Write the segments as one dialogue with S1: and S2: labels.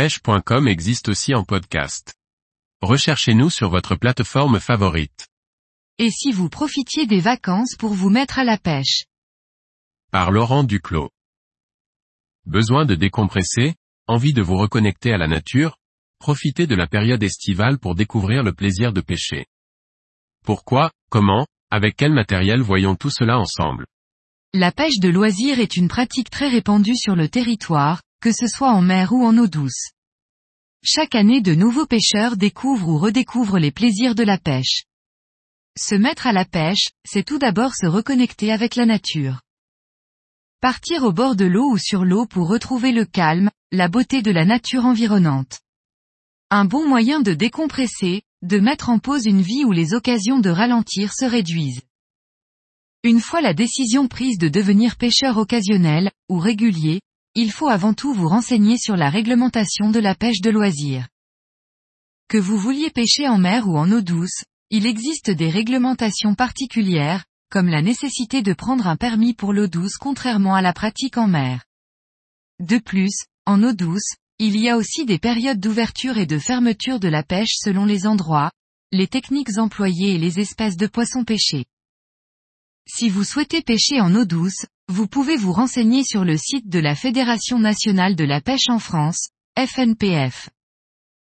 S1: pêche.com existe aussi en podcast. Recherchez-nous sur votre plateforme favorite.
S2: Et si vous profitiez des vacances pour vous mettre à la pêche?
S1: Par Laurent Duclos. Besoin de décompresser? Envie de vous reconnecter à la nature? Profitez de la période estivale pour découvrir le plaisir de pêcher. Pourquoi, comment, avec quel matériel voyons tout cela ensemble?
S2: La pêche de loisir est une pratique très répandue sur le territoire, que ce soit en mer ou en eau douce. Chaque année de nouveaux pêcheurs découvrent ou redécouvrent les plaisirs de la pêche. Se mettre à la pêche, c'est tout d'abord se reconnecter avec la nature. Partir au bord de l'eau ou sur l'eau pour retrouver le calme, la beauté de la nature environnante. Un bon moyen de décompresser, de mettre en pause une vie où les occasions de ralentir se réduisent. Une fois la décision prise de devenir pêcheur occasionnel, ou régulier, il faut avant tout vous renseigner sur la réglementation de la pêche de loisir. Que vous vouliez pêcher en mer ou en eau douce, il existe des réglementations particulières, comme la nécessité de prendre un permis pour l'eau douce contrairement à la pratique en mer. De plus, en eau douce, il y a aussi des périodes d'ouverture et de fermeture de la pêche selon les endroits, les techniques employées et les espèces de poissons pêchés. Si vous souhaitez pêcher en eau douce, vous pouvez vous renseigner sur le site de la Fédération nationale de la pêche en France, FNPF.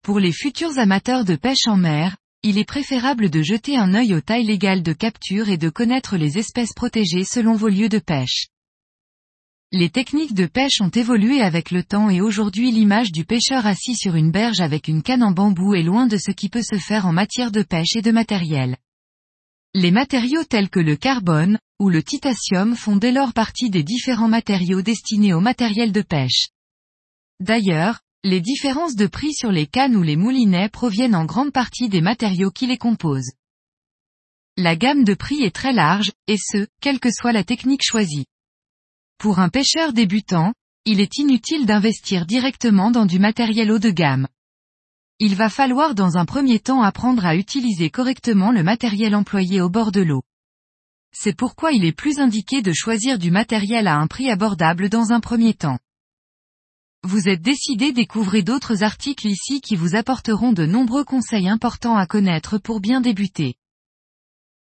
S2: Pour les futurs amateurs de pêche en mer, il est préférable de jeter un œil aux tailles légales de capture et de connaître les espèces protégées selon vos lieux de pêche. Les techniques de pêche ont évolué avec le temps et aujourd'hui l'image du pêcheur assis sur une berge avec une canne en bambou est loin de ce qui peut se faire en matière de pêche et de matériel. Les matériaux tels que le carbone, ou le titanium font dès lors partie des différents matériaux destinés au matériel de pêche. D'ailleurs, les différences de prix sur les cannes ou les moulinets proviennent en grande partie des matériaux qui les composent. La gamme de prix est très large, et ce, quelle que soit la technique choisie. Pour un pêcheur débutant, il est inutile d'investir directement dans du matériel haut de gamme. Il va falloir dans un premier temps apprendre à utiliser correctement le matériel employé au bord de l'eau. C'est pourquoi il est plus indiqué de choisir du matériel à un prix abordable dans un premier temps. Vous êtes décidé découvrez d'autres articles ici qui vous apporteront de nombreux conseils importants à connaître pour bien débuter.